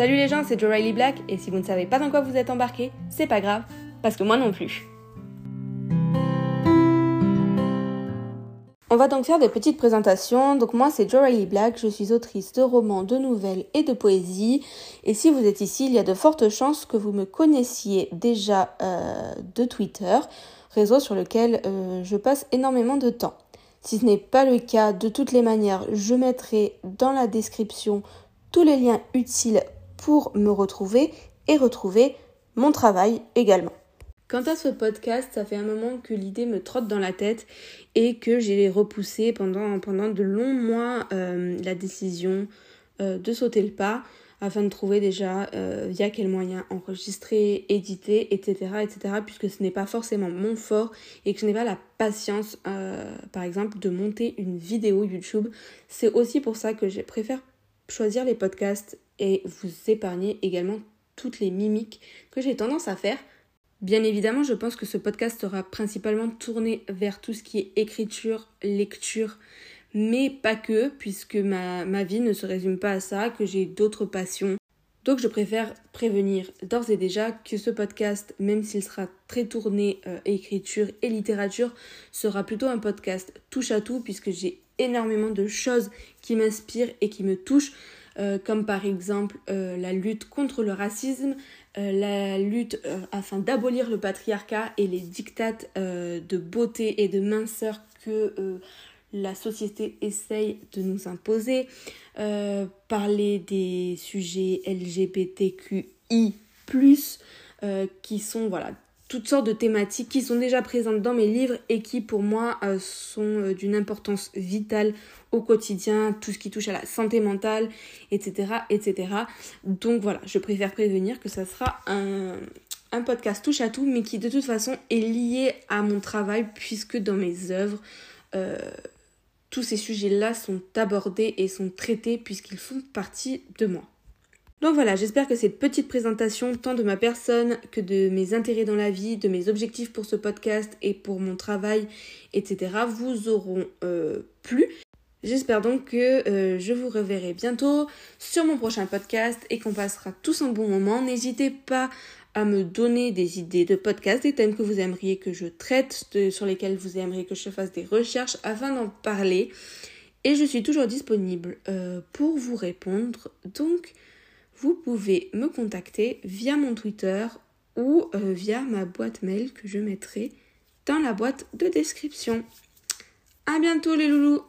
Salut les gens, c'est Joe Riley Black et si vous ne savez pas dans quoi vous êtes embarqué, c'est pas grave, parce que moi non plus. On va donc faire des petites présentations. Donc moi c'est Joe Riley Black, je suis autrice de romans, de nouvelles et de poésie. Et si vous êtes ici, il y a de fortes chances que vous me connaissiez déjà euh, de Twitter, réseau sur lequel euh, je passe énormément de temps. Si ce n'est pas le cas, de toutes les manières, je mettrai dans la description tous les liens utiles pour me retrouver et retrouver mon travail également. Quant à ce podcast, ça fait un moment que l'idée me trotte dans la tête et que j'ai repoussé pendant, pendant de longs mois euh, la décision euh, de sauter le pas afin de trouver déjà euh, via quel moyen enregistrer, éditer, etc. etc. puisque ce n'est pas forcément mon fort et que je n'ai pas la patience, par exemple, de monter une vidéo YouTube. C'est aussi pour ça que je préfère choisir les podcasts et vous épargner également toutes les mimiques que j'ai tendance à faire Bien évidemment, je pense que ce podcast sera principalement tourné vers tout ce qui est écriture, lecture, mais pas que, puisque ma, vie ne se résume pas à ça, que j'ai d'autres passions. Donc je préfère prévenir d'ores et déjà que ce podcast, même s'il sera très tourné euh, écriture et littérature, sera plutôt un podcast touche à tout, puisque j'ai énormément de choses qui m'inspirent et qui me touchent. Euh, comme par exemple euh, la lutte contre le racisme, euh, la lutte afin d'abolir le patriarcat et les dictates de beauté et de minceur que la société essaye de nous imposer, parler des sujets LGBTQI+, qui sont voilà toutes sortes de thématiques qui sont déjà présentes dans mes livres et qui pour moi euh, sont euh, d'une importance vitale au quotidien, tout ce qui touche à la santé mentale, etc. etc. Donc voilà, je préfère prévenir que ça sera un, podcast touche à tout, mais qui de toute façon est lié à mon travail puisque dans mes œuvres, euh, tous ces sujets-là sont abordés et sont traités puisqu'ils font partie de moi. Donc voilà, j'espère que cette petite présentation, tant de ma personne que de mes intérêts dans la vie, de mes objectifs pour ce podcast et pour mon travail, etc., vous auront euh, plu. J'espère donc que euh, je vous reverrai bientôt sur mon prochain podcast et qu'on passera tous un bon moment. N'hésitez pas à me donner des idées de podcasts, des thèmes que vous aimeriez que je traite, sur lesquels vous aimeriez que je fasse des recherches afin d'en parler. Et je suis toujours disponible euh, pour vous répondre. Donc, vous pouvez me contacter via mon Twitter ou euh, via ma boîte mail que je mettrai dans la boîte de description. À bientôt les loulous